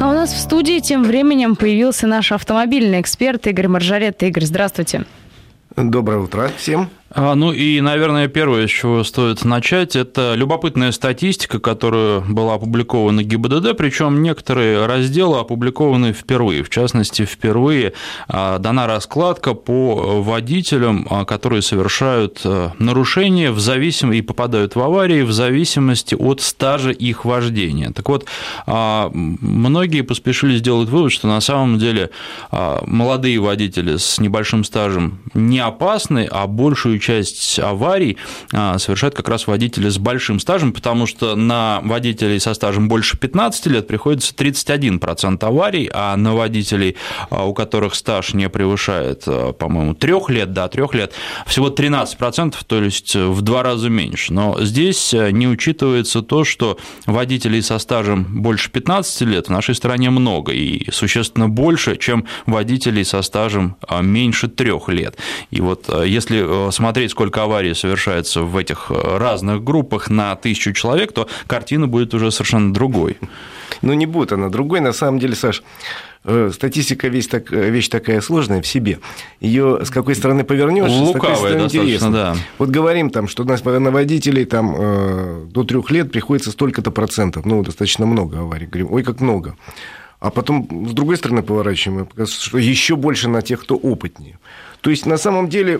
А у нас в студии тем временем появился наш автомобильный эксперт Игорь Маржарет. Игорь, здравствуйте. Доброе утро всем. А, ну и, наверное, первое, с чего стоит начать, это любопытная статистика, которая была опубликована ГИБДД, причем некоторые разделы опубликованы впервые. В частности, впервые а, дана раскладка по водителям, а, которые совершают нарушения в зависимости и попадают в аварии в зависимости от стажа их вождения. Так вот, многие поспешили сделать вывод, что на самом деле молодые водители с небольшим стажем не опасны, а большую часть аварий а, совершают как раз водители с большим стажем, потому что на водителей со стажем больше 15 лет приходится 31% аварий, а на водителей, а, у которых стаж не превышает, а, по-моему, 3 лет, да, 3 лет, всего 13%, то есть в два раза меньше. Но здесь не учитывается то, что водителей со стажем больше 15 лет в нашей стране много, и существенно больше, чем водителей со стажем меньше 3 лет. И вот если смотреть посмотреть, сколько аварий совершается в этих э, разных группах на тысячу человек, то картина будет уже совершенно другой. Ну, не будет она другой. На самом деле, Саш, э, статистика вещь, так, вещь такая сложная в себе. Ее с какой стороны повернешь, Лукавая с какой интересно. Да. Вот говорим там, что у нас на водителей там, э, до трех лет приходится столько-то процентов. Ну, достаточно много аварий. Говорим, ой, как много. А потом с другой стороны поворачиваем, что еще больше на тех, кто опытнее. То есть, на самом деле,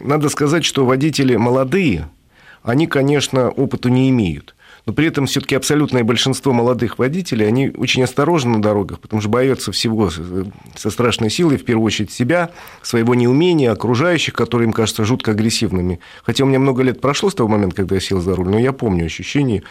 надо сказать, что водители молодые, они, конечно, опыту не имеют. Но при этом все-таки абсолютное большинство молодых водителей, они очень осторожны на дорогах, потому что боятся всего со страшной силой, в первую очередь себя, своего неумения, окружающих, которые им кажутся жутко агрессивными. Хотя у меня много лет прошло с того момента, когда я сел за руль, но я помню ощущение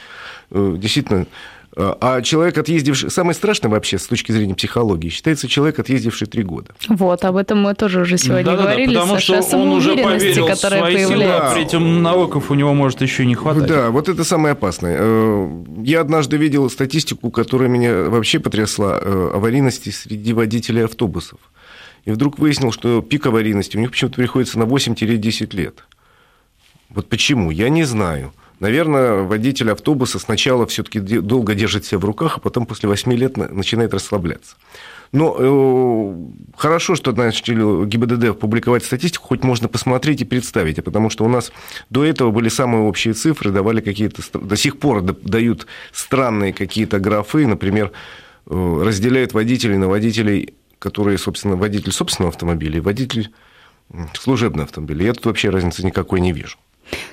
э, действительно а человек, отъездивший... Самое страшное вообще с точки зрения психологии считается человек, отъездивший три года. Вот, об этом мы тоже уже сегодня да, говорили, да, потому Саша, что он уже поверил в свои появляется. силы, а при этом навыков у него может еще не хватать. Да, вот это самое опасное. Э, я однажды видел статистику, которая меня вообще потрясла, э, аварийности среди водителей автобусов. И вдруг выяснил, что пик аварийности у них почему-то приходится на 8-10 лет. Вот почему? Я не знаю. Наверное, водитель автобуса сначала все-таки долго держит себя в руках, а потом после 8 лет начинает расслабляться. Но э, хорошо, что начали ГИБДД публиковать статистику, хоть можно посмотреть и представить, потому что у нас до этого были самые общие цифры, давали какие-то, до сих пор дают странные какие-то графы, например, э, разделяют водителей на водителей, которые, собственно, водитель собственного автомобиля и водитель служебного автомобиля. Я тут вообще разницы никакой не вижу.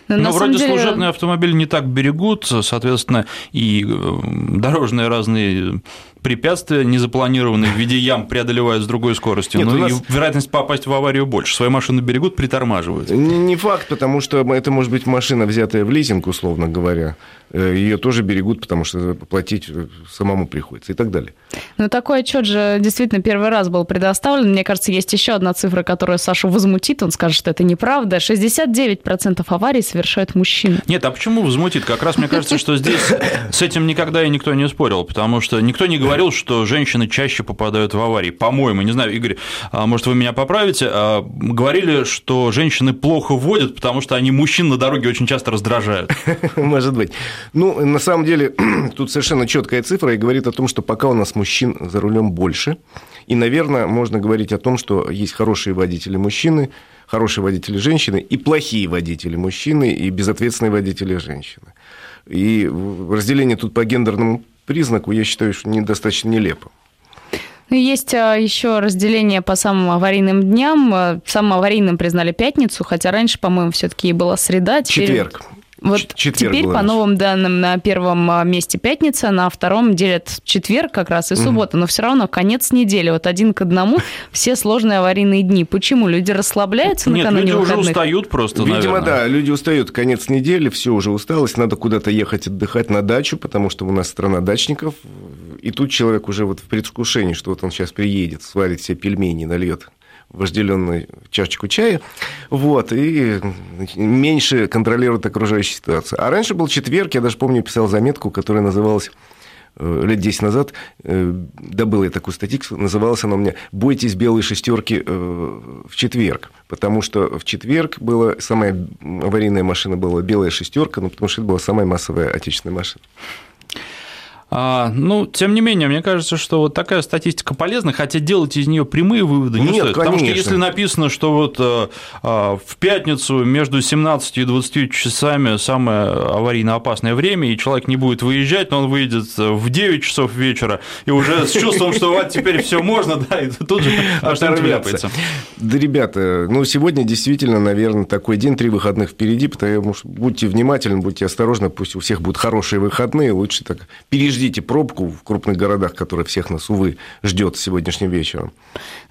Но, ну, Но вроде деле... служебные автомобили не так берегут, соответственно, и э, дорожные разные препятствия незапланированные в виде ям преодолевают с другой скоростью, Нет, но нас... и вероятность попасть в аварию больше. Свои машины берегут, притормаживают. Не, не факт, потому что это может быть машина, взятая в лизинг, условно говоря. Э, Ее тоже берегут, потому что платить самому приходится и так далее. Ну, такой отчет же действительно первый раз был предоставлен. Мне кажется, есть еще одна цифра, которая Сашу возмутит. Он скажет, что это неправда. 69% аварий совершают мужчины. Нет, а почему возмутит? Как раз мне кажется, что здесь с этим никогда и никто не спорил, потому что никто не говорит говорил, что женщины чаще попадают в аварии. По-моему, не знаю, Игорь, а, может, вы меня поправите, а, говорили, что женщины плохо водят, потому что они мужчин на дороге очень часто раздражают. Может быть. Ну, на самом деле, тут совершенно четкая цифра и говорит о том, что пока у нас мужчин за рулем больше, и, наверное, можно говорить о том, что есть хорошие водители мужчины, хорошие водители женщины и плохие водители мужчины и безответственные водители женщины. И разделение тут по гендерному признаку, я считаю, что недостаточно нелепо. Ну, есть а, еще разделение по самым аварийным дням. А, самым аварийным признали пятницу, хотя раньше, по-моему, все-таки была среда. Теперь... Четверг. Вот четверг теперь, по новым данным, на первом а, месте пятница, на втором делят четверг как раз и суббота, но все равно конец недели, вот один к одному, все сложные аварийные дни. Почему? Люди расслабляются Нет, накануне люди выходных? уже устают просто, Видимо, наверное. да, люди устают. Конец недели, все уже усталость, надо куда-то ехать отдыхать на дачу, потому что у нас страна дачников, и тут человек уже вот в предвкушении, что вот он сейчас приедет, сварит себе пельмени, нальет вожделенную чашечку чая, вот, и меньше контролирует окружающую ситуацию. А раньше был четверг, я даже помню, писал заметку, которая называлась э, лет 10 назад, э, добыл я такую статистику, называлась она у меня «Бойтесь белой шестерки э, в четверг», потому что в четверг была самая аварийная машина была белая шестерка, ну, потому что это была самая массовая отечественная машина. А, ну, тем не менее, мне кажется, что вот такая статистика полезна, хотя делать из нее прямые выводы не Нет, стоит. Потому конечно. что если написано, что вот а, а, в пятницу между 17 и 20 часами самое аварийно опасное время, и человек не будет выезжать, но он выйдет в 9 часов вечера, и уже с чувством, что вот теперь все можно, да, и тут же что-нибудь вляпается. Да, ребята, ну, сегодня действительно, наверное, такой день, три выходных впереди, потому что будьте внимательны, будьте осторожны, пусть у всех будут хорошие выходные, лучше так переждите пробку в крупных городах, которая всех нас, увы, ждет сегодняшним вечером.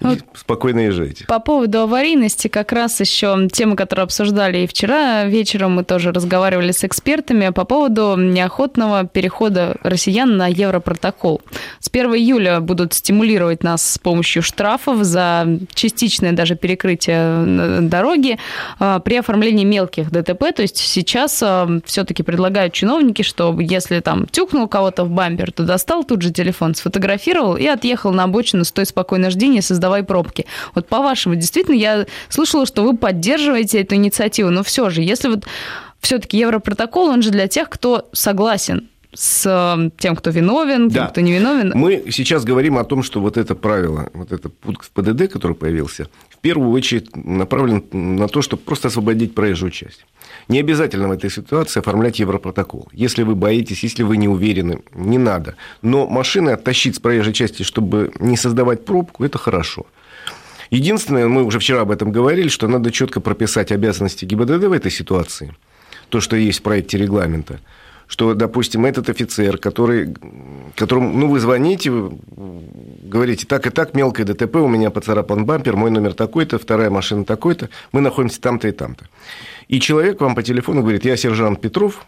Вот спокойно езжайте. По поводу аварийности, как раз еще тема, которую обсуждали и вчера вечером, мы тоже разговаривали с экспертами по поводу неохотного перехода россиян на Европротокол. С 1 июля будут стимулировать нас с помощью штрафов за частичное даже перекрытие э, дороги а, при оформлении мелких ДТП. То есть сейчас все-таки предлагают чиновники, что если там тюкнул кого-то в бампер, то достал тут же телефон, сфотографировал и отъехал на обочину, стой спокойно, жди, не создавай пробки. Вот по-вашему, действительно, я слышала, что вы поддерживаете эту инициативу, но все же, если вот все-таки Европротокол, он же для тех, кто согласен с э, тем, кто виновен, тем, Да. кто не виновен. Мы сейчас говорим о том, что вот это правило, вот этот пункт в ПДД, который появился, в первую очередь направлен на то, чтобы просто освободить проезжую часть. Не обязательно в этой ситуации оформлять Европротокол. Если вы боитесь, если вы не уверены, не надо. Но машины оттащить с проезжей части, чтобы не создавать пробку, это хорошо. Единственное, мы уже вчера об этом говорили, что надо четко прописать обязанности ГИБДД в этой ситуации. То, что есть в проекте регламента. Что, допустим, этот офицер, который, которому, ну, вы звоните, вы говорите, так и так, мелкое ДТП, у меня поцарапан бампер, мой номер такой-то, вторая машина такой-то, мы находимся там-то и там-то. И человек вам по телефону говорит, я сержант Петров,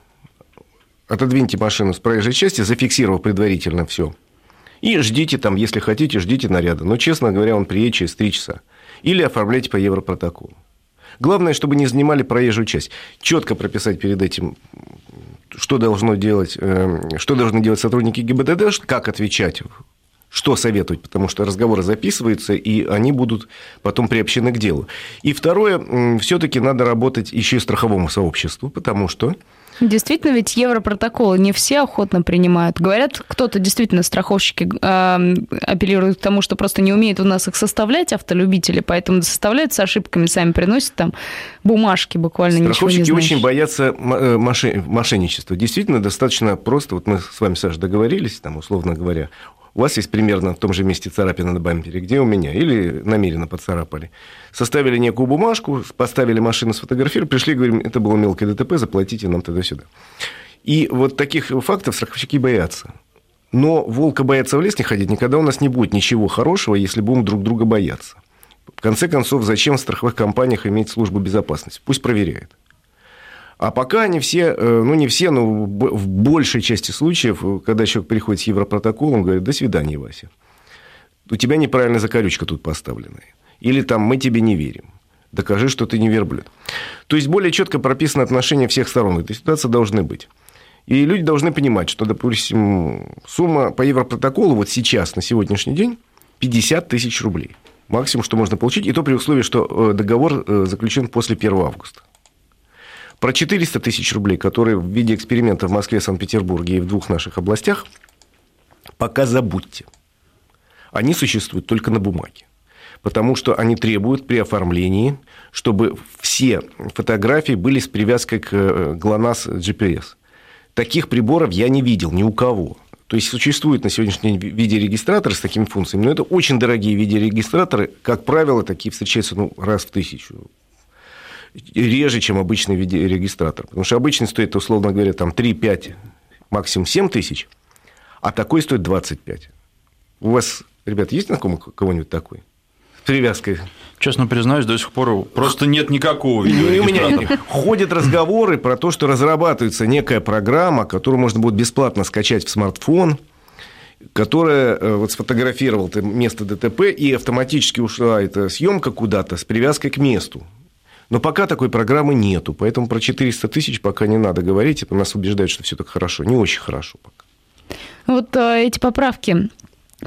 отодвиньте машину с проезжей части, зафиксировав предварительно все. И ждите там, если хотите, ждите наряда. Но, честно говоря, он приедет через три часа. Или оформляйте по европротоколу. Главное, чтобы не занимали проезжую часть. Четко прописать перед этим, что должно делать, э, что должны делать сотрудники ГИБДД, как отвечать, что советовать, потому что разговоры записываются, и они будут потом приобщены к делу. И второе, все-таки надо работать еще и страховому сообществу, потому что Действительно, ведь европротоколы не все охотно принимают. Говорят, кто-то действительно страховщики э, апеллируют к тому, что просто не умеют у нас их составлять, автолюбители, поэтому составляют с ошибками, сами приносят там бумажки буквально ничего не Страховщики знающие. очень боятся мошен- мошенничества. Действительно, достаточно просто, вот мы с вами, Саша, договорились, там, условно говоря, у вас есть примерно в том же месте царапина на бампере, где у меня, или намеренно поцарапали. Составили некую бумажку, поставили машину, сфотографировали, пришли, говорим, это было мелкое ДТП, заплатите нам тогда-сюда. И вот таких фактов страховщики боятся. Но волка бояться в лес не ходить, никогда у нас не будет ничего хорошего, если будем друг друга бояться. В конце концов, зачем в страховых компаниях иметь службу безопасности? Пусть проверяет. А пока они все, ну не все, но в большей части случаев, когда человек приходит с европротоколом, говорит, до свидания, Вася. У тебя неправильная закорючка тут поставленная. Или там мы тебе не верим. Докажи, что ты не верблюд. То есть более четко прописаны отношения всех сторон. Этой ситуации должны быть. И люди должны понимать, что, допустим, сумма по европротоколу вот сейчас, на сегодняшний день, 50 тысяч рублей. Максимум, что можно получить, и то при условии, что договор заключен после 1 августа. Про 400 тысяч рублей, которые в виде эксперимента в Москве, Санкт-Петербурге и в двух наших областях, пока забудьте. Они существуют только на бумаге. Потому что они требуют при оформлении, чтобы все фотографии были с привязкой к GLONASS GPS. Таких приборов я не видел ни у кого. То есть существуют на сегодняшний день видеорегистраторы с такими функциями, но это очень дорогие видеорегистраторы. Как правило, такие встречаются ну, раз в тысячу реже, чем обычный видеорегистратор. Потому что обычный стоит, условно говоря, там 3-5, максимум 7 тысяч, а такой стоит 25. У вас, ребят, есть знакомый кого-нибудь такой? С привязкой? Честно признаюсь, до сих пор просто нет никакого И у видеорегистратора. меня ходят разговоры про то, что разрабатывается некая программа, которую можно будет бесплатно скачать в смартфон, которая э, вот сфотографировала место ДТП и автоматически ушла эта съемка куда-то с привязкой к месту. Но пока такой программы нету, поэтому про 400 тысяч пока не надо говорить. Это нас убеждает, что все так хорошо. Не очень хорошо пока. Вот э, эти поправки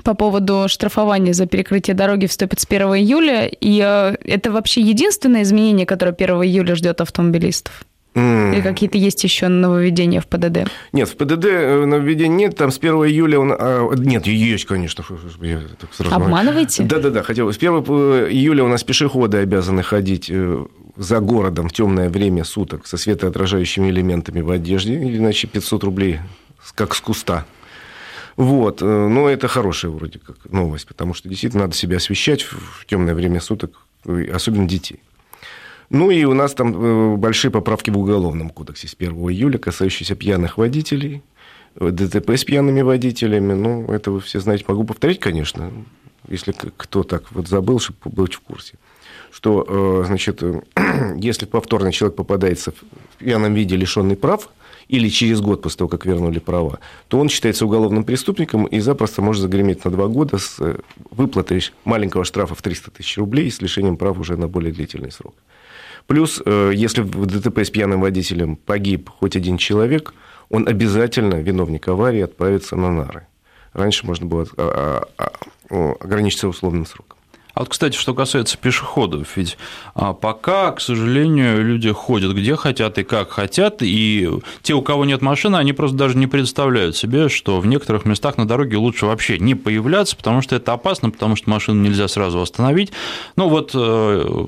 по поводу штрафования за перекрытие дороги вступят с 1 июля. И э, это вообще единственное изменение, которое 1 июля ждет автомобилистов? Mm. Или какие-то есть еще нововведения в ПДД? Нет, в ПДД э, нововведений нет. Там с 1 июля... Он... А, нет, есть, конечно. Я так сразу... Обманываете? Да-да-да, хотел. С 1 июля у нас пешеходы обязаны ходить за городом в темное время суток со светоотражающими элементами в одежде, иначе 500 рублей как с куста. Вот. Э, но это хорошая вроде как новость, потому что действительно надо себя освещать в темное время суток, особенно детей. Ну и у нас там э, большие поправки в Уголовном кодексе с 1 июля, касающиеся пьяных водителей, э, ДТП с пьяными водителями. Ну, это вы все знаете. Могу повторить, конечно, если кто так вот забыл, чтобы быть в курсе. Что, э, значит, если повторно человек попадается в пьяном виде, лишенный прав, или через год после того, как вернули права, то он считается уголовным преступником и запросто может загреметь на два года с выплатой маленького штрафа в 300 тысяч рублей и с лишением прав уже на более длительный срок. Плюс, э, если в ДТП с пьяным водителем погиб хоть один человек, он обязательно, виновник аварии, отправится на нары. Раньше можно было а, а, а, ограничиться условным сроком. А вот, кстати, что касается пешеходов, ведь а, пока, к сожалению, люди ходят где хотят и как хотят, и те, у кого нет машины, они просто даже не представляют себе, что в некоторых местах на дороге лучше вообще не появляться, потому что это опасно, потому что машину нельзя сразу остановить. Ну вот э,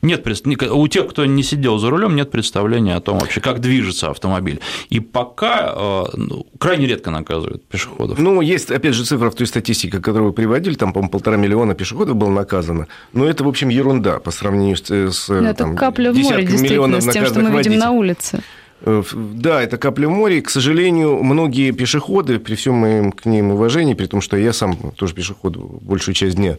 нет, у тех, кто не сидел за рулем, нет представления о том вообще, как движется автомобиль. И пока э, ну, крайне редко наказывают пешеходов. Ну, есть, опять же, цифра в той статистике, которую вы приводили, там, по-моему, полтора миллиона пешеходов года было наказано. Но это, в общем, ерунда по сравнению с, с ну, это там, капля в море, действительно, с тем, что мы видим на улице. Э, да, это капля в море. К сожалению, многие пешеходы, при всем моем к ним уважении, при том, что я сам тоже пешеход большую часть дня,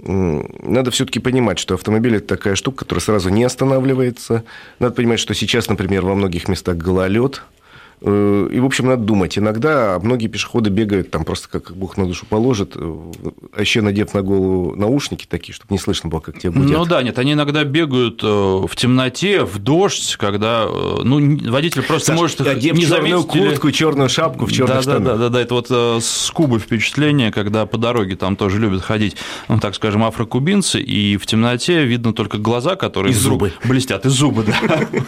надо все-таки понимать, что автомобиль это такая штука, которая сразу не останавливается. Надо понимать, что сейчас, например, во многих местах гололед, Э, и, в общем, надо думать. Иногда многие пешеходы бегают там просто как Бог на душу положит, э, а еще надев на голову наушники такие, чтобы не слышно было, как тебя будет. Ну да, нет, они иногда бегают э, в темноте, в дождь, когда ну, водитель просто Саш, может одев не заметить. куртку, или... черную шапку в черных да, штанах. Да, да, да, да, это вот с Кубы впечатление, когда по дороге там тоже любят ходить, ну, так скажем, афрокубинцы, и в темноте видно только глаза, которые и зубы. блестят, и зубы, да.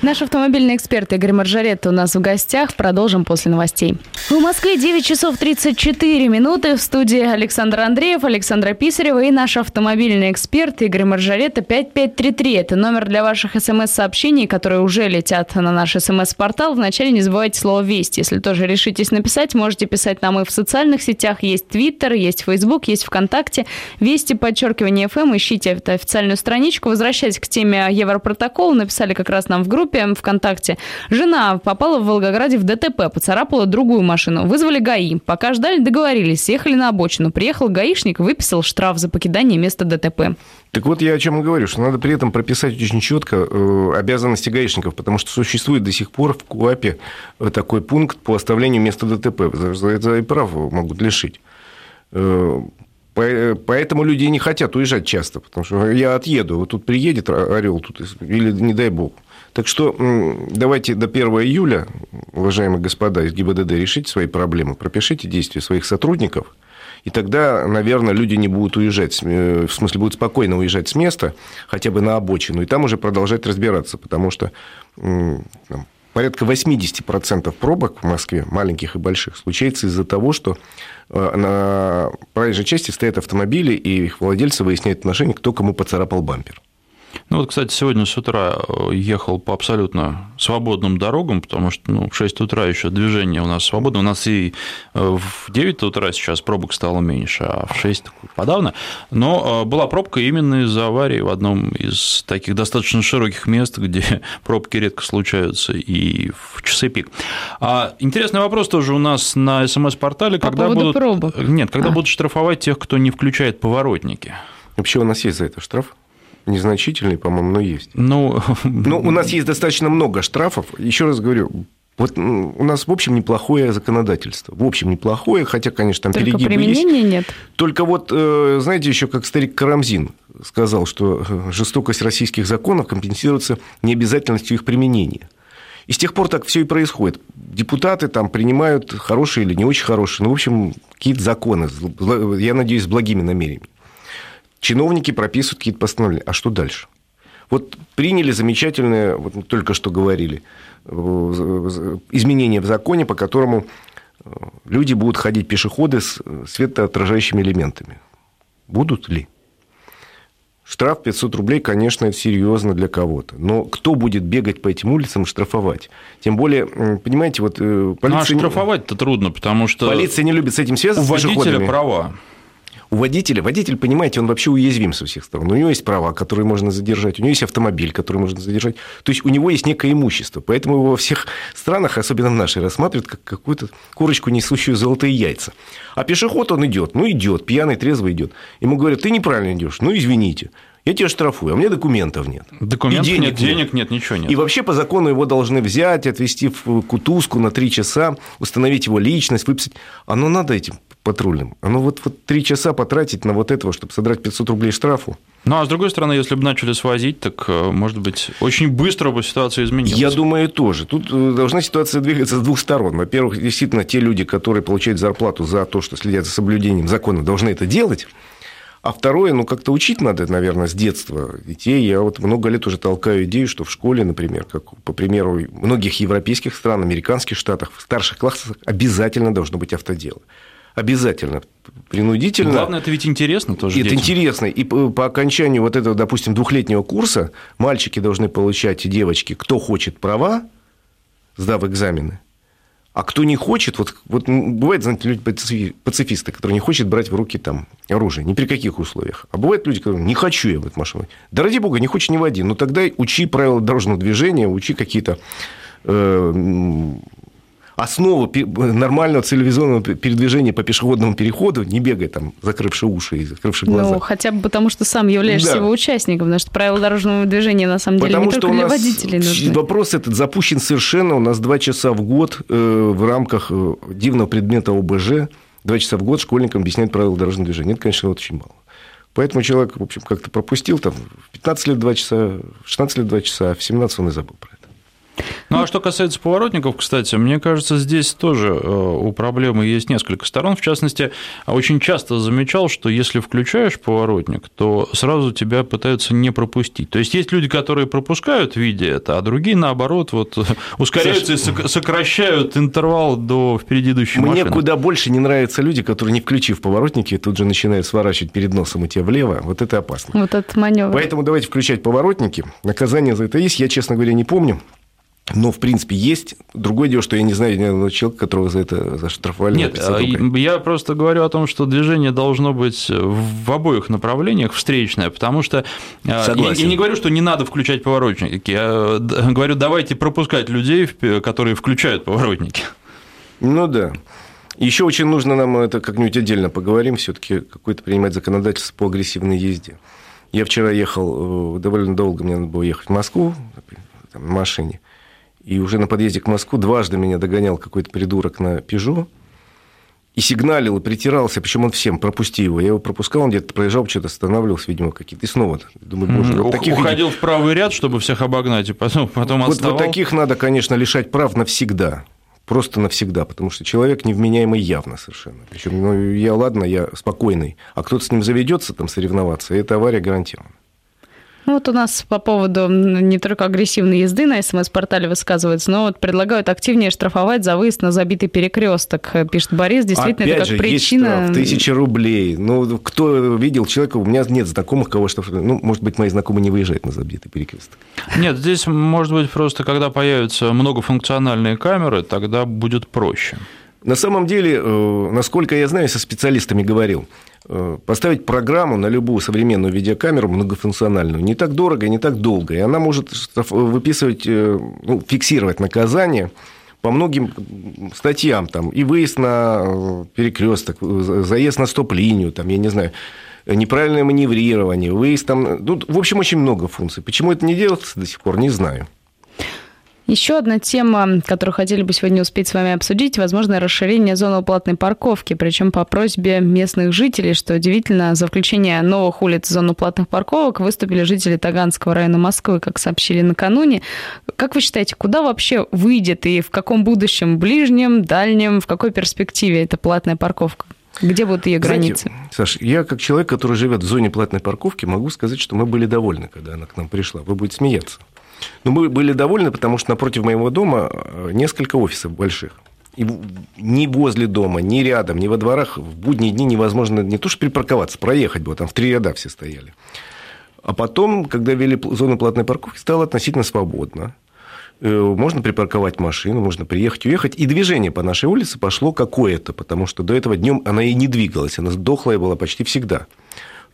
Наш автомобильный эксперт Игорь Маржарет у нас в гостях. Продолжим после новостей. В Москве 9 часов 34 минуты. В студии Александр Андреев, Александра Писарева и наш автомобильный эксперт Игорь Маржарета 5533. Это номер для ваших смс-сообщений, которые уже летят на наш смс-портал. Вначале не забывайте слово «Весть». Если тоже решитесь написать, можете писать нам и в социальных сетях. Есть Твиттер, есть Фейсбук, есть ВКонтакте. «Вести», подчеркивание FM. Ищите официальную страничку. Возвращаясь к теме Европротокола, написали как раз нам в группе группе ВКонтакте. Жена попала в Волгограде в ДТП, поцарапала другую машину. Вызвали ГАИ. Пока ждали, договорились, съехали на обочину. Приехал гаишник, выписал штраф за покидание места ДТП. Так вот я о чем говорю, что надо при этом прописать очень четко э, обязанности гаишников, потому что существует до сих пор в КУАПе э, такой пункт по оставлению места ДТП. За это и прав могут лишить. Э, поэтому люди не хотят уезжать часто, потому что я отъеду, вот тут приедет орел, тут, или не дай бог. Так что давайте до 1 июля, уважаемые господа из ГИБДД, решите свои проблемы, пропишите действия своих сотрудников, и тогда, наверное, люди не будут уезжать, э, в смысле, будут спокойно уезжать с места, хотя бы на обочину, и там уже продолжать разбираться, потому что порядка 80% пробок в Москве, маленьких и больших, случается из-за того, что э, на проезжей части стоят автомобили, и их владельцы выясняют отношения, кто кому поцарапал бампер. Ну вот, кстати, сегодня с утра э, ехал по абсолютно свободным дорогам, потому что ну, в 6 утра еще движение у нас свободно. У нас и э, в 9 утра сейчас пробок стало меньше, а в 6 подавно. Но э, была пробка именно из-за аварии в одном из таких достаточно широких мест, где пробки редко случаются и в часы пик. А интересный вопрос тоже у нас на СМС-портале. По когда будут... пробок? Нет, когда а. будут штрафовать тех, кто не включает поворотники? Вообще у нас есть за это штраф незначительный, по-моему, но есть. Ну, ну, у нас есть достаточно много штрафов. Еще раз говорю, вот у нас, в общем, неплохое законодательство. В общем, неплохое, хотя, конечно, там Только перегибы применения есть. нет. Только вот, э, знаете, еще как старик Карамзин сказал, что э, жестокость российских законов компенсируется необязательностью их применения. И с тех пор так все и происходит. Депутаты там принимают хорошие или не очень хорошие, ну, в общем, какие-то законы, я надеюсь, с благими намерениями. Чиновники прописывают какие-то постановления. А что дальше? Вот приняли замечательное, вот мы только что говорили, изменение в законе, по которому люди будут ходить пешеходы с светоотражающими элементами. Будут ли? Штраф 500 рублей, конечно, это серьезно для кого-то. Но кто будет бегать по этим улицам и штрафовать? Тем более, понимаете, вот э, полиция... Ну, а штрафовать-то трудно, потому что... Полиция не любит с этим связываться. У водителя права. У водителя, водитель, понимаете, он вообще уязвим со всех сторон. У него есть права, которые можно задержать, у него есть автомобиль, который можно задержать. То есть у него есть некое имущество. Поэтому его во всех странах, особенно в нашей, рассматривают как какую-то курочку, несущую золотые яйца. А пешеход, он идет, ну идет, пьяный, трезвый идет. Ему говорят, ты неправильно идешь, ну извините. Я тебя штрафую, а у меня документов нет. Документов и денег нет, денег нет, ничего нет. И вообще по закону его должны взять, отвезти в кутузку на три часа, установить его личность, выписать. Оно надо этим патрульным. Оно вот, вот три часа потратить на вот этого, чтобы содрать 500 рублей штрафу. Ну, а с другой стороны, если бы начали свозить, так, э, может быть, очень быстро бы ситуация изменилась. Я думаю, тоже. Тут э, должна ситуация двигаться с двух сторон. Во-первых, действительно, те люди, которые получают зарплату за то, что следят за соблюдением закона, должны это делать. А второе, ну, как-то учить надо, наверное, с детства детей. Я вот много лет уже толкаю идею, что в школе, например, как по примеру многих европейских стран, американских штатах, в старших классах обязательно должно быть автодело. Обязательно. Принудительно. Главное, это ведь интересно тоже. Это детям. интересно. И по окончанию вот этого, допустим, двухлетнего курса мальчики должны получать и девочки, кто хочет права, сдав экзамены, а кто не хочет, вот, вот бывает, знаете, люди пацифисты, которые не хотят брать в руки там оружие, ни при каких условиях. А бывают люди, которые не хочу я в эту машину. Да ради бога, не хочешь, не води. Ну тогда учи правила дорожного движения, учи какие-то э, основу нормального цивилизованного передвижения по пешеходному переходу, не бегай там, закрывши уши и закрывши глаза. Ну, хотя бы потому, что сам являешься да. его участником, потому что правила дорожного движения, на самом деле, потому не только для водителей нужны. Вопрос этот запущен совершенно, у нас два часа в год э, в рамках э, дивного предмета ОБЖ, два часа в год школьникам объясняют правила дорожного движения. Это, конечно, вот очень мало. Поэтому человек, в общем, как-то пропустил там в 15 лет 2 часа, в 16 лет 2 часа, в 17 он и забыл про это. Ну, а что касается поворотников, кстати, мне кажется, здесь тоже э, у проблемы есть несколько сторон. В частности, очень часто замечал, что если включаешь поворотник, то сразу тебя пытаются не пропустить. То есть есть люди, которые пропускают, видя это, а другие, наоборот, вот ускоряются Саша... и сокращают интервал до впереди идущей Мне машины. куда больше не нравятся люди, которые, не включив поворотники, тут же начинают сворачивать перед носом и тебя влево. Вот это опасно. Вот этот маневр. Поэтому давайте включать поворотники. Наказание за это есть. Я, честно говоря, не помню. Но, в принципе, есть. Другое дело, что я не знаю ни одного человека, которого за это заштрафовали. Нет, а я просто говорю о том, что движение должно быть в обоих направлениях встречное, потому что Согласен. Я, я не говорю, что не надо включать поворотники. Я говорю, давайте пропускать людей, которые включают поворотники. Ну да. Еще очень нужно нам это как-нибудь отдельно поговорим, все-таки какое-то принимать законодательство по агрессивной езде. Я вчера ехал, э, довольно долго мне надо было ехать в Москву там, на машине. И уже на подъезде к Москву дважды меня догонял какой-то придурок на Пежо. И сигналил, и притирался, причем он всем, пропусти его. Я его пропускал, он где-то проезжал, что-то останавливался, видимо, какие-то. И снова, думаю, боже, вот таких... Уходил в правый ряд, чтобы всех обогнать, и потом, потом вот, вот таких надо, конечно, лишать прав навсегда. Просто навсегда, потому что человек невменяемый явно совершенно. Причем, ну, я, ладно, я спокойный, а кто-то с ним заведется там соревноваться, и эта авария гарантирована. Ну, вот у нас по поводу не только агрессивной езды на СМС-портале высказывается, но вот предлагают активнее штрафовать за выезд на забитый перекресток, пишет Борис. Действительно, Опять это как же, причина... Есть штраф, тысяча рублей. Ну, кто видел человека, у меня нет знакомых, кого штрафуют. Ну, может быть, мои знакомые не выезжают на забитый перекресток. Нет, здесь, может быть, просто когда появятся многофункциональные камеры, тогда будет проще. На самом деле, э, насколько я знаю, со специалистами говорил, э, поставить программу на любую современную видеокамеру многофункциональную не так дорого, не так долго. И она может выписывать, э, ну, фиксировать наказание по многим статьям. Там, и выезд на перекресток, заезд на стоп-линию, там, я не знаю, неправильное маневрирование, выезд там... Ну, в общем, очень много функций. Почему это не делается до сих пор, не знаю. Еще одна тема, которую хотели бы сегодня успеть с вами обсудить, возможно, расширение зоны платной парковки, причем по просьбе местных жителей, что удивительно, за включение новых улиц в зону платных парковок выступили жители Таганского района Москвы, как сообщили накануне. Как вы считаете, куда вообще выйдет и в каком будущем, ближнем, дальнем, в какой перспективе эта платная парковка? Где будут ее границы? Знаете, Саш, я как человек, который живет в зоне платной парковки, могу сказать, что мы были довольны, когда она к нам пришла. Вы будете смеяться. Но мы были довольны, потому что напротив моего дома э, несколько офисов больших. И ни возле дома, ни рядом, ни во дворах в будние дни невозможно не то что припарковаться, проехать было, там в три ряда все стояли. А потом, когда ввели зону платной парковки, стало относительно свободно. Э, можно припарковать машину, можно приехать, уехать. И движение по нашей улице пошло какое-то, потому что до этого днем она и не двигалась. Она сдохлая была почти всегда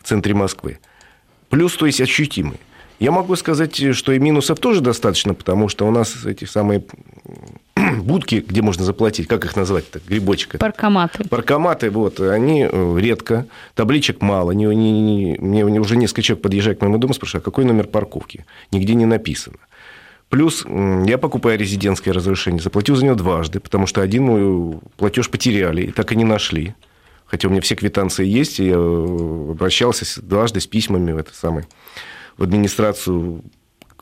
в центре Москвы. Плюс, то есть, ощутимый. Я могу сказать, что и минусов тоже достаточно, потому что у нас эти самые будки, где можно заплатить, как их назвать-то, грибочек? Паркоматы. Паркоматы, вот, они э, редко, табличек мало. Не, не, не, мне уже несколько человек подъезжает к моему дому, спрашивают, а какой номер парковки? Нигде не написано. Плюс я покупаю резидентское разрешение, заплатил за него дважды, потому что один мой платеж потеряли и так и не нашли. Хотя у меня все квитанции есть, и я э, обращался дважды с письмами в, это самое, в администрацию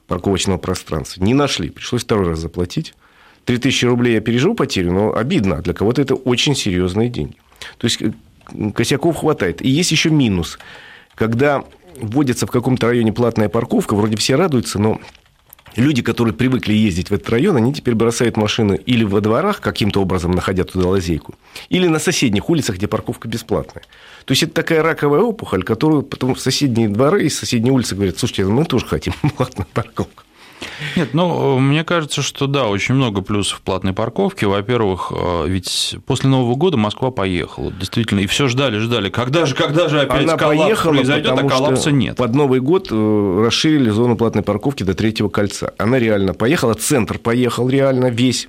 парковочного пространства. Не нашли, пришлось второй раз заплатить. 3000 рублей я пережил потерю, но обидно. Для кого-то это очень серьезные деньги. То есть э, косяков хватает. И есть еще минус. Когда вводится в каком-то районе платная парковка, вроде все радуются, но люди, которые привыкли ездить в этот район, они теперь бросают машины или во дворах, каким-то образом находя туда лазейку, или на соседних улицах, где парковка бесплатная. То есть это такая раковая опухоль, которую потом в соседние дворы и соседние улицы говорят, слушайте, мы тоже хотим платную парковку. Нет, ну, мне кажется, что да, очень много плюсов платной парковки. Во-первых, э, ведь после Нового года Москва поехала, действительно, и все ждали, ждали, когда же, когда же опять Она коллапс поехала, произойдет, а коллапса нет. Под Новый год э, расширили зону платной парковки до третьего кольца. Она реально поехала, центр поехал реально весь.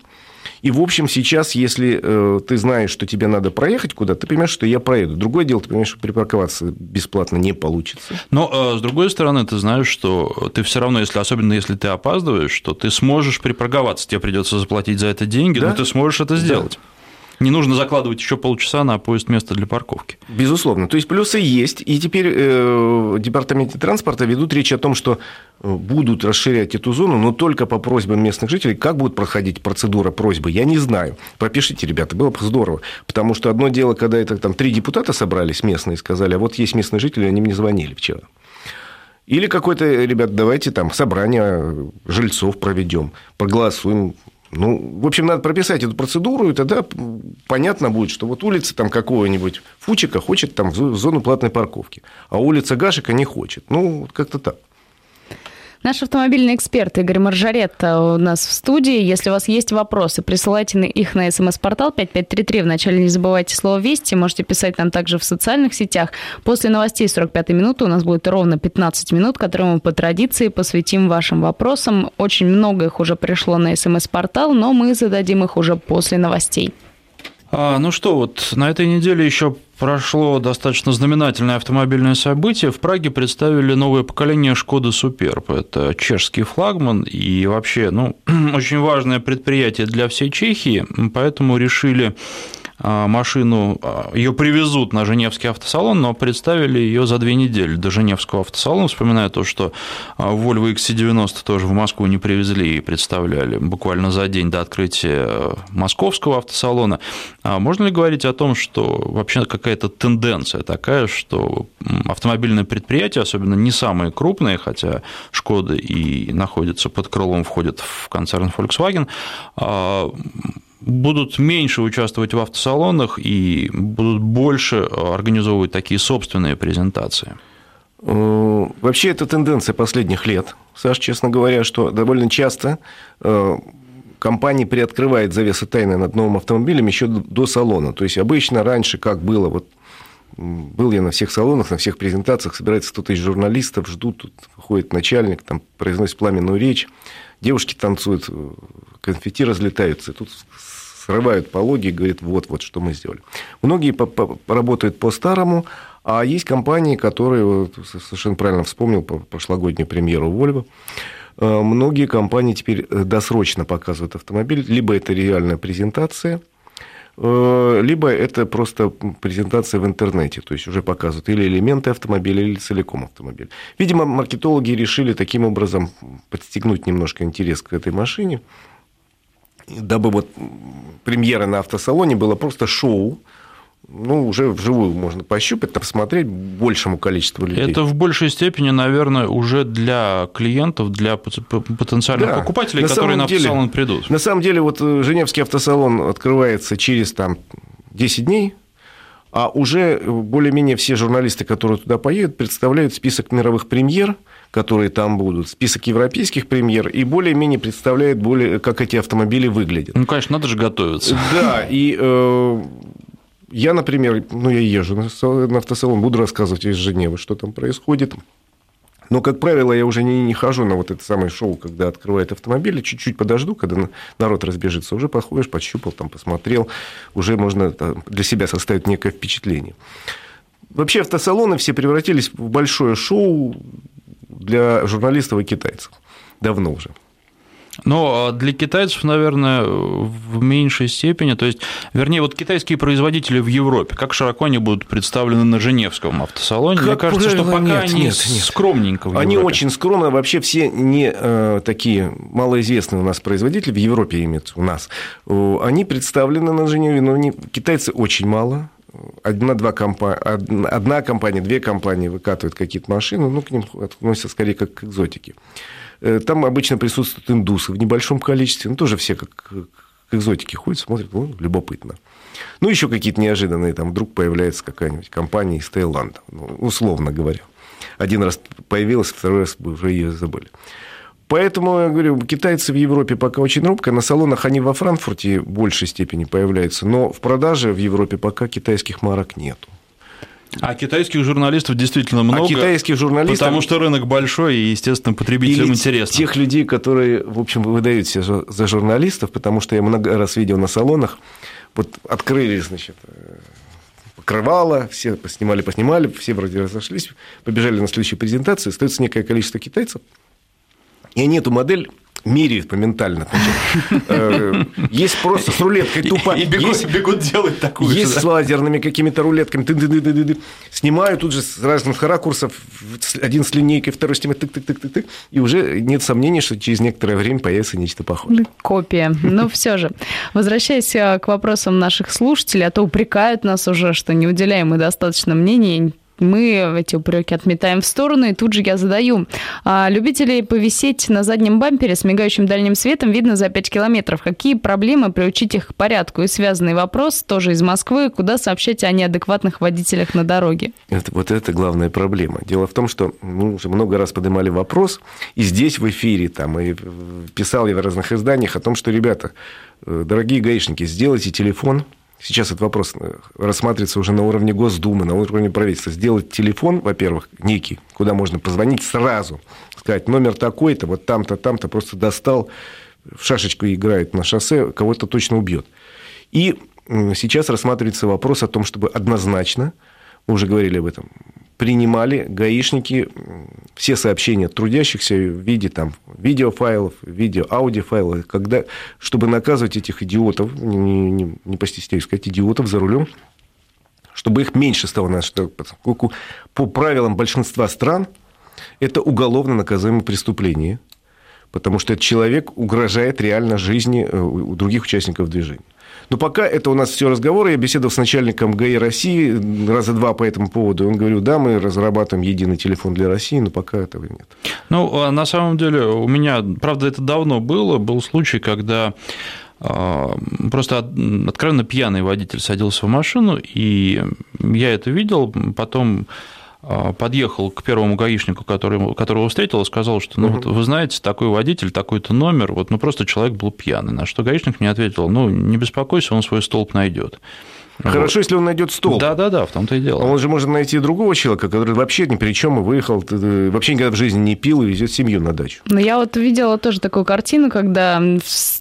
И, в общем, сейчас, если э, ты знаешь, что тебе надо проехать куда, ты понимаешь, что я проеду. Другое дело, ты понимаешь, что припарковаться бесплатно не получится. Но, э, с другой стороны, ты знаешь, что ты все равно, если, особенно если ты опаздываешь, что ты сможешь припарковаться. Тебе придется заплатить за это деньги, да? но ты сможешь это сделать. Да. Не нужно закладывать еще полчаса на поиск места для парковки. Безусловно. То есть плюсы есть. И теперь э, в департаменте транспорта ведут речь о том, что э, будут расширять эту зону, но только по просьбам местных жителей. Как будет проходить процедура просьбы, я не знаю. Пропишите, ребята, было бы здорово. Потому что одно дело, когда это там три депутата собрались местные и сказали, а вот есть местные жители, они мне звонили вчера. Или какой-то, ребят, давайте там собрание жильцов проведем, проголосуем, ну, в общем, надо прописать эту процедуру, и тогда понятно будет, что вот улица там какого-нибудь Фучика хочет там в зону платной парковки, а улица Гашика не хочет. Ну, как-то так. Наш автомобильный эксперт Игорь Маржаретта у нас в студии. Если у вас есть вопросы, присылайте их на смс-портал 5533. Вначале не забывайте слово «Вести». Можете писать нам также в социальных сетях. После новостей 45 минуты у нас будет ровно 15 минут, которые мы по традиции посвятим вашим вопросам. Очень много их уже пришло на смс-портал, но мы зададим их уже после новостей. А, ну что, вот на этой неделе еще прошло достаточно знаменательное автомобильное событие. В Праге представили новое поколение Шкода Суперб. Это чешский флагман и вообще ну, очень важное предприятие для всей Чехии, поэтому решили машину, а, ее привезут на Женевский автосалон, но представили ее за две недели до Женевского автосалона. Вспоминаю то, что а, Volvo XC90 тоже в Москву не привезли и представляли буквально за день до открытия московского автосалона. Можно ли говорить о том, что вообще какая-то тенденция такая, что автомобильные предприятия, особенно не самые крупные, хотя Шкода и находится под крылом, входит в концерн Volkswagen, будут меньше участвовать в автосалонах и будут больше организовывать такие собственные презентации? Э, вообще, это тенденция последних лет, Саш, честно говоря, что довольно часто э, компания приоткрывает завесы тайны над новым автомобилем еще до салона. То есть, обычно раньше, как было, вот был я на всех салонах, на всех презентациях, собирается 100 тысяч журналистов, ждут, тут ходит начальник, там произносит пламенную речь, девушки танцуют, конфетти разлетаются, и тут срывают пологи и говорят, вот-вот, что мы сделали. Многие работают по-старому, а есть компании, которые, совершенно правильно вспомнил, по прошлогоднюю премьеру Volvo, э, многие компании теперь э, досрочно показывают автомобиль, либо это реальная презентация, э, либо это просто презентация в интернете, то есть уже показывают или элементы автомобиля, или целиком автомобиль. Видимо, маркетологи решили таким образом подстегнуть немножко интерес к этой машине, дабы вот премьера на автосалоне было просто шоу, ну, уже вживую можно пощупать, посмотреть большему количеству людей. Это в большей степени, наверное, уже для клиентов, для потенциальных да. покупателей, на которые на деле, автосалон придут. На самом деле, вот э, Женевский автосалон открывается через там, 10 дней, а уже более-менее все журналисты, которые туда поедут, представляют список мировых премьер, которые там будут, список европейских премьер, и более-менее представляют, более, как эти автомобили выглядят. Ну, конечно, надо же готовиться. Да, и э, я, например, ну, я езжу на автосалон, буду рассказывать из Женевы, что там происходит. Но, как правило, я уже не, не хожу на вот это самое шоу, когда открывают автомобили, чуть-чуть подожду, когда народ разбежится, уже подходишь, подщупал, там, посмотрел, уже можно там, для себя составить некое впечатление. Вообще автосалоны все превратились в большое шоу для журналистов и китайцев. Давно уже. Но для китайцев, наверное, в меньшей степени. То есть, вернее, вот китайские производители в Европе, как широко они будут представлены на Женевском автосалоне? Как Мне кажется, правило, что пока нет, они нет, нет. скромненько в Они очень скромно. Вообще все не э, такие малоизвестные у нас производители, в Европе имеются у нас. Они представлены на Женеве, но они, китайцы очень мало одна-два компа... одна компания, две компании выкатывают какие-то машины, ну, к ним относятся скорее как к экзотике. Э, там обычно присутствуют индусы в небольшом количестве, ну, тоже все как к экзотике ходят, смотрят, ну, любопытно. Ну, еще какие-то неожиданные, там вдруг появляется какая-нибудь компания из Таиланда, ну, условно говоря. Один раз появилась, второй раз уже ее забыли. Поэтому, я говорю, китайцы в Европе пока очень робко. На салонах они во Франкфурте в большей степени появляются, но в продаже в Европе пока китайских марок нету. А китайских журналистов действительно а много. А китайских журналистов... Потому что рынок большой, и, естественно, потребителям Или интересно. тех людей, которые, в общем, выдают себя за журналистов, потому что я много раз видел на салонах, вот открыли, значит, покрывало, все поснимали, поснимали, все вроде разошлись, побежали на следующую презентацию, остается некое количество китайцев, и они эту модель меряют моментально. Э, есть просто с рулеткой тупо. И, бегут, бегут делать такую Есть с лазерными какими-то рулетками. Ты, ты, ты, ты, ты, снимают тут же с разных ракурсов. Один с линейкой, второй снимает тык тык тык тык тык И уже нет сомнений, что через некоторое время появится нечто похожее. Копия. Но все же, возвращаясь э, к вопросам наших слушателей, а то упрекают нас уже, что не уделяем мы достаточно мнений мы эти упреки отметаем в сторону, и тут же я задаю. А, любителей повисеть на заднем бампере с мигающим дальним светом видно за 5 километров. Какие проблемы приучить их к порядку? И связанный вопрос тоже из Москвы. Куда сообщать о неадекватных водителях на дороге? Это, вот это главная проблема. Дело в том, что мы уже много раз поднимали вопрос, и здесь в эфире, там, и писал я в разных изданиях о том, что, ребята, э, дорогие гаишники, сделайте телефон сейчас этот вопрос э, рассматривается уже на уровне Госдумы, на уровне правительства, сделать телефон, во-первых, некий, куда можно позвонить сразу, сказать, номер такой-то, вот там-то, там-то, просто достал, в шашечку играет на шоссе, кого-то точно убьет. И сейчас рассматривается вопрос о том, чтобы однозначно, мы уже говорили об этом, принимали гаишники все сообщения трудящихся в виде там, видеофайлов, видео, аудиофайлов, когда, чтобы наказывать этих идиотов, не, не, не постесняюсь сказать, идиотов за рулем, чтобы их меньше стало, поскольку по правилам большинства стран это уголовно наказуемое преступление, потому что этот человек угрожает реально жизни э, других участников движения. Но пока это у нас все разговоры. Я беседовал с начальником ГАИ России раза два по этому поводу. Он говорил, да, мы разрабатываем единый телефон для России, но пока этого нет. Ну, а на самом деле у меня, правда, это давно было, был случай, когда а, Просто откровенно пьяный водитель садился в машину, и я это видел. Потом подъехал к первому гаишнику, который, которого встретил, и сказал, что, ну, угу. вот, вы знаете, такой водитель, такой-то номер, вот, ну, просто человек был пьяный. На что гаишник мне ответил, ну, не беспокойся, он свой столб найдет. Хорошо, вот. если он найдет стол. Да, да, да, в том-то и дело. Он же может найти другого человека, который вообще ни при чем и выехал, вообще никогда в жизни не пил и везет семью на дачу. Ну, я вот видела тоже такую картину, когда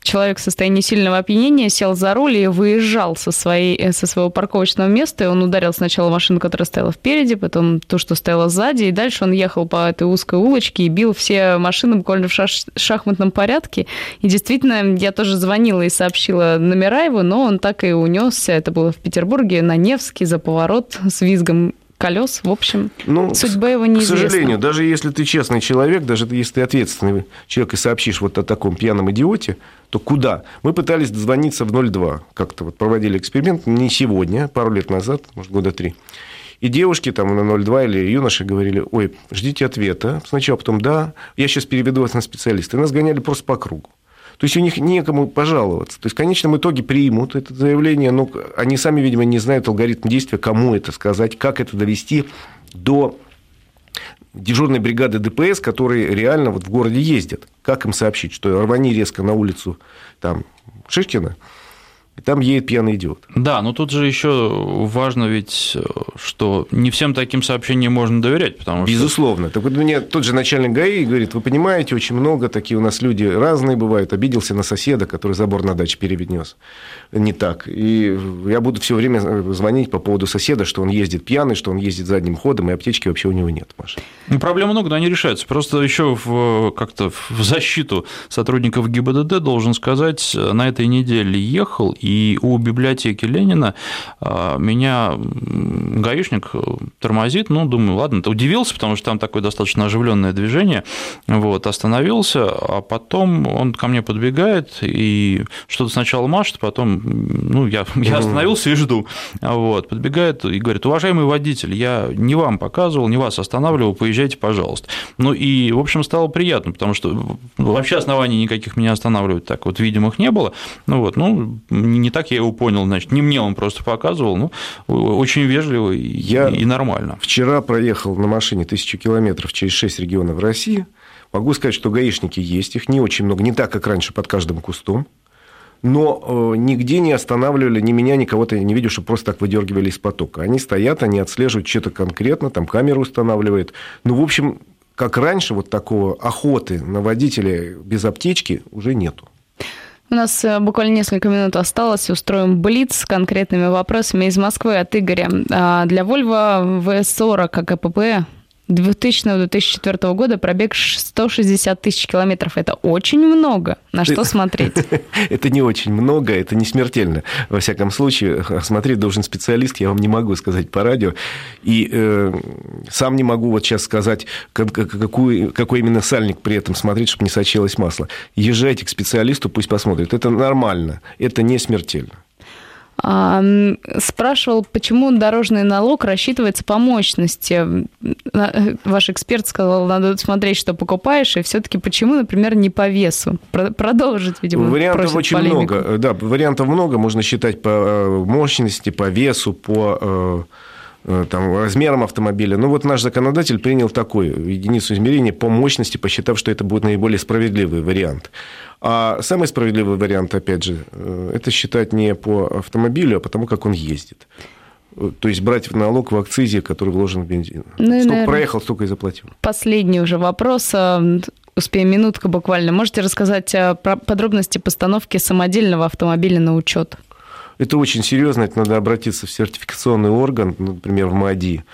человек в состоянии сильного опьянения сел за руль и выезжал со, своей, э, со своего парковочного места, и он ударил сначала машину, которая стояла впереди, потом ту, что стояла сзади, и дальше он ехал по этой узкой улочке и бил все машины буквально в шаш- шахматном порядке. И действительно, я тоже звонила и сообщила номера его, но он так и унесся. Это было в Петербурге, на Невске, за поворот с визгом колес. В общем, ну, судьба его неизвестна. К сожалению, даже если ты честный человек, даже если ты ответственный человек и сообщишь вот о таком пьяном идиоте, то куда? Мы пытались дозвониться в 02. Как-то вот проводили эксперимент не сегодня, пару лет назад, может, года три. И девушки там на 02 или юноши говорили, ой, ждите ответа. Сначала потом, да, я сейчас переведу вас на специалиста. И нас гоняли просто по кругу. То есть у них некому пожаловаться. То есть в конечном итоге примут это заявление, но они сами, видимо, не знают алгоритм действия, кому это сказать, как это довести до дежурной бригады ДПС, которые реально вот в городе ездят. Как им сообщить, что рвани резко на улицу там, Шишкина, и там едет пьяный идиот. Да, но тут же еще важно ведь, что не всем таким сообщениям можно доверять, потому что... Безусловно. Так вот мне тот же начальник ГАИ говорит, вы понимаете, очень много, такие у нас люди разные бывают, обиделся на соседа, который забор на даче переведнес. Не так. И я буду все время звонить по поводу соседа, что он ездит пьяный, что он ездит задним ходом, и аптечки вообще у него нет, Маша. Ну, проблем много, но они решаются. Просто еще в, как-то в защиту сотрудников ГИБДД должен сказать, на этой неделе ехал и у библиотеки Ленина а, меня гаишник тормозит, ну, думаю, ладно, удивился, потому что там такое достаточно оживленное движение, вот, остановился, а потом он ко мне подбегает и что-то сначала машет, потом, ну, я, я остановился и жду, вот, подбегает и говорит, уважаемый водитель, я не вам показывал, не вас останавливал, поезжайте, пожалуйста. Ну, и, в общем, стало приятно, потому что вообще оснований никаких меня останавливать так вот видимых не было, ну, вот, ну, не так я его понял, значит, не мне он просто показывал, ну, очень вежливо и, я и нормально. Вчера проехал на машине тысячу километров через шесть регионов России. Могу сказать, что гаишники есть, их не очень много, не так, как раньше под каждым кустом. Но э, нигде не останавливали ни меня, ни кого-то я не видел, что просто так выдергивали из потока. Они стоят, они отслеживают что-то конкретно, там камеру устанавливают. Ну, в общем, как раньше, вот такого охоты на водителя без аптечки уже нету. У нас э, буквально несколько минут осталось. Устроим блиц с конкретными вопросами из Москвы от Игоря. А, для Volvo V40 КПП 2000-2004 года пробег 160 тысяч километров. Это очень много. На что смотреть? Это не очень много, это не смертельно. Во всяком случае, смотреть должен специалист, я вам не могу сказать по радио. И э, сам не могу вот сейчас сказать, какой, какой именно сальник при этом смотреть, чтобы не сочилось масло. Езжайте к специалисту, пусть посмотрит. Это нормально, это не смертельно. Спрашивал, почему дорожный налог рассчитывается по мощности. Ваш эксперт сказал, надо смотреть, что покупаешь, и все-таки почему, например, не по весу? Продолжить, видимо, Вариантов очень полемику. много. Да, вариантов много. Можно считать по э, мощности, по весу, по э, э, там, размерам автомобиля. Ну, вот наш законодатель принял такую единицу измерения по мощности, посчитав, что это будет наиболее справедливый вариант. А самый справедливый вариант, опять же, э, это считать не по автомобилю, а по тому, как он ездит. Э, то есть брать в налог в акцизе, который вложен в бензин. Ну, Сколько наверное, проехал, столько и заплатил. Последний уже вопрос. Успеем минутка буквально. Можете рассказать про подробности постановки самодельного автомобиля на учет? Это очень серьезно, это надо обратиться в сертификационный орган, например, в МАДИ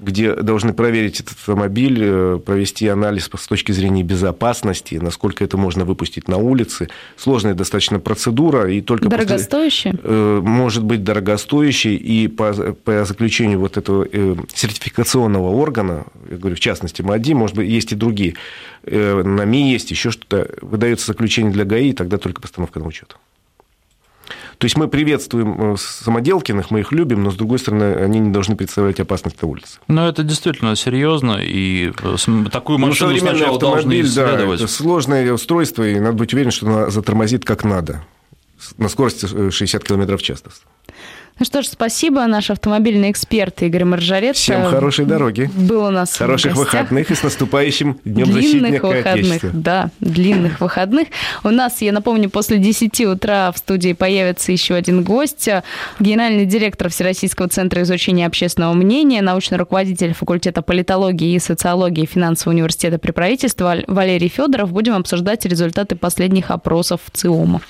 где должны проверить этот автомобиль, э, провести анализ с точки зрения безопасности, насколько это можно выпустить на улице. Сложная достаточно процедура. И только дорогостоящая? После, э, может быть дорогостоящей. И по, по заключению вот этого э, сертификационного органа, я говорю, в частности, МАДИ, может быть, есть и другие, на МИ есть еще что-то, выдается заключение для ГАИ, и тогда только постановка на учет. То есть мы приветствуем э, самоделкиных, мы их любим, но, с другой стороны, они не должны представлять опасность на улице. Но это действительно серьезно, и э, такую ну, машину ну, сначала должны исследовать. Да, это сложное устройство, и надо быть уверен, что она затормозит как надо на скорости 60 км в час. Ну что ж, спасибо. Наш автомобильный эксперт Игорь Маржарет. Всем хорошей дороги. Был у нас Хороших выходных и с наступающим Днем длинных выходных, Да, длинных выходных. У нас, я напомню, после 10 утра в студии появится еще один гость. Генеральный директор Всероссийского центра изучения общественного мнения, научный руководитель факультета политологии и социологии финансового университета при правительстве Валерий Федоров. Будем обсуждать результаты последних опросов ЦИОМа.